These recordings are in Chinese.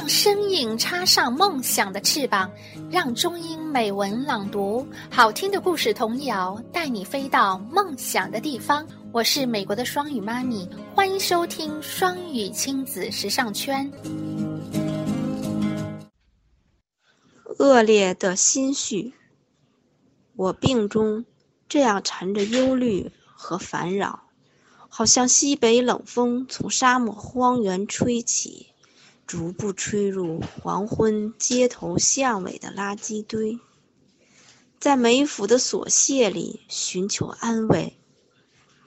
让声音插上梦想的翅膀，让中英美文朗读好听的故事童谣，带你飞到梦想的地方。我是美国的双语妈咪，欢迎收听双语亲子时尚圈。恶劣的心绪，我病中这样缠着忧虑和烦扰，好像西北冷风从沙漠荒原吹起。逐步吹入黄昏街头巷尾的垃圾堆，在梅府的琐屑里寻求安慰，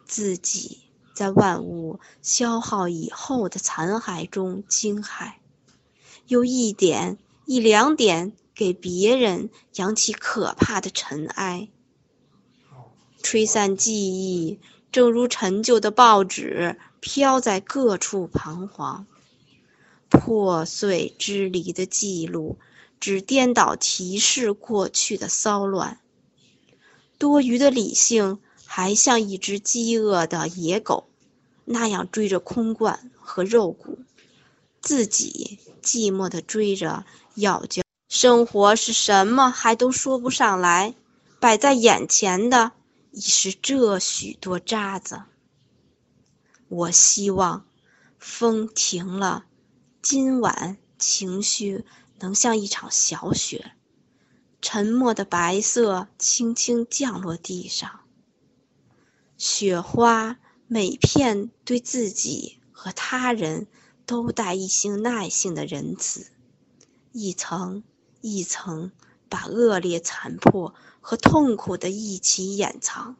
自己在万物消耗以后的残骸中惊骇，又一点一两点给别人扬起可怕的尘埃，吹散记忆，正如陈旧的报纸飘在各处彷徨。破碎支离的记录，只颠倒提示过去的骚乱。多余的理性，还像一只饥饿的野狗，那样追着空罐和肉骨，自己寂寞地追着咬嚼。生活是什么，还都说不上来。摆在眼前的，已是这许多渣子。我希望风停了。今晚情绪能像一场小雪，沉默的白色轻轻降落地上。雪花每片对自己和他人都带一些耐性的仁慈，一层一层把恶劣残破和痛苦的一起掩藏。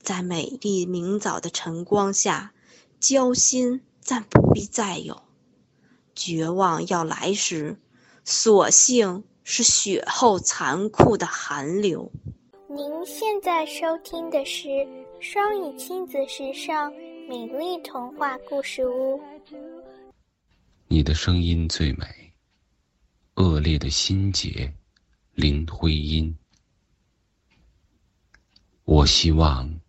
在美丽明早的晨光下，交心暂不必再有。绝望要来时，所幸是雪后残酷的寒流。您现在收听的是双语亲子时尚美丽童话故事屋。你的声音最美。恶劣的心结，林徽因。我希望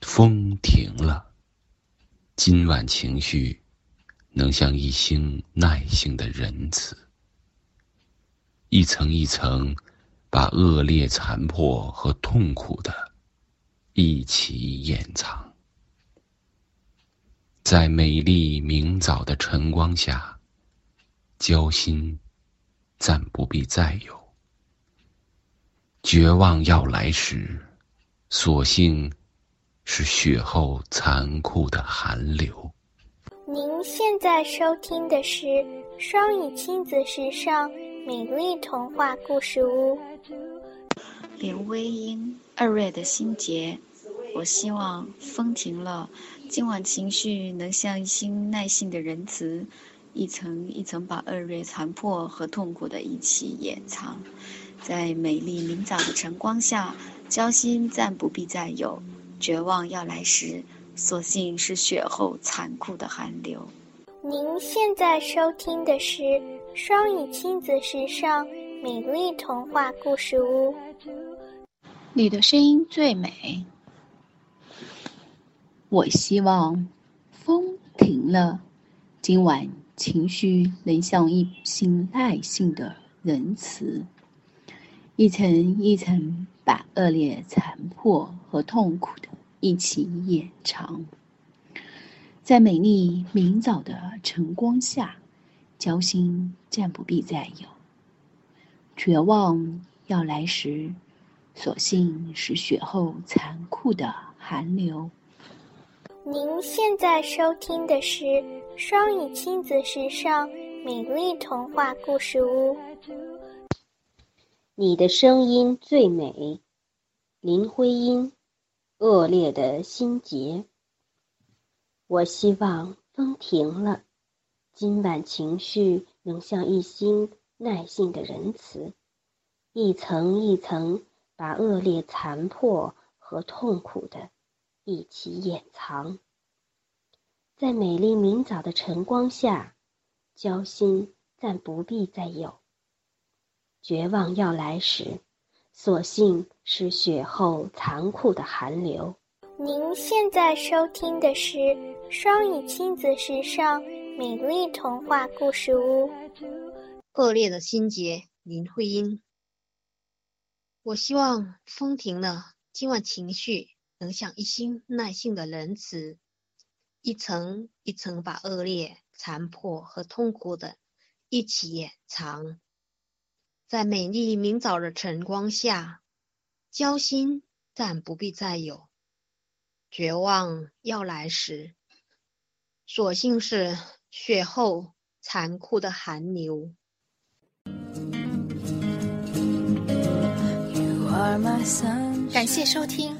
风停了，今晚情绪。能像一星耐性的仁慈，一层一层把恶劣残破和痛苦的一起掩藏，在美丽明早的晨光下，交心暂不必再有。绝望要来时，所幸是雪后残酷的寒流。您现在收听的是双语亲子时尚美丽童话故事屋。林徽因二月的心结，我希望风停了，今晚情绪能像一心耐性的仁慈，一层一层把二月残破和痛苦的一起掩藏，在美丽明早的晨光下，焦心暂不必再有，绝望要来时。所幸是雪后残酷的寒流。您现在收听的是双语亲子时尚美丽童话故事屋。你的声音最美。我希望风停了，今晚情绪能像一心耐性的仁慈，一层一层把恶劣残破和痛苦的。一起掩藏，在美丽明早的晨光下，交心暂不必再有。绝望要来时，所幸是雪后残酷的寒流。您现在收听的是双语亲子时尚美丽童话故事屋。你的声音最美，林徽因。恶劣的心结。我希望风停了，今晚情绪能像一心耐性的仁慈，一层一层把恶劣残破和痛苦的一起掩藏，在美丽明早的晨光下，交心暂不必再有。绝望要来时。所幸是雪后残酷的寒流。您现在收听的是双语亲子时尚美丽童话故事屋。恶劣的心结，林徽因。我希望风停了，今晚情绪能像一心耐性的仁慈，一层一层把恶劣、残破和痛苦的一起掩藏，在美丽明早的晨光下，交心暂不必再有。绝望要来时，所幸是雪后残酷的寒流。感谢收听。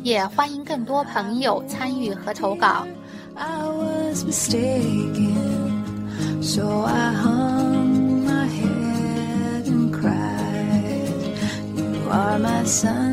也欢迎更多朋友参与和投稿。are my sun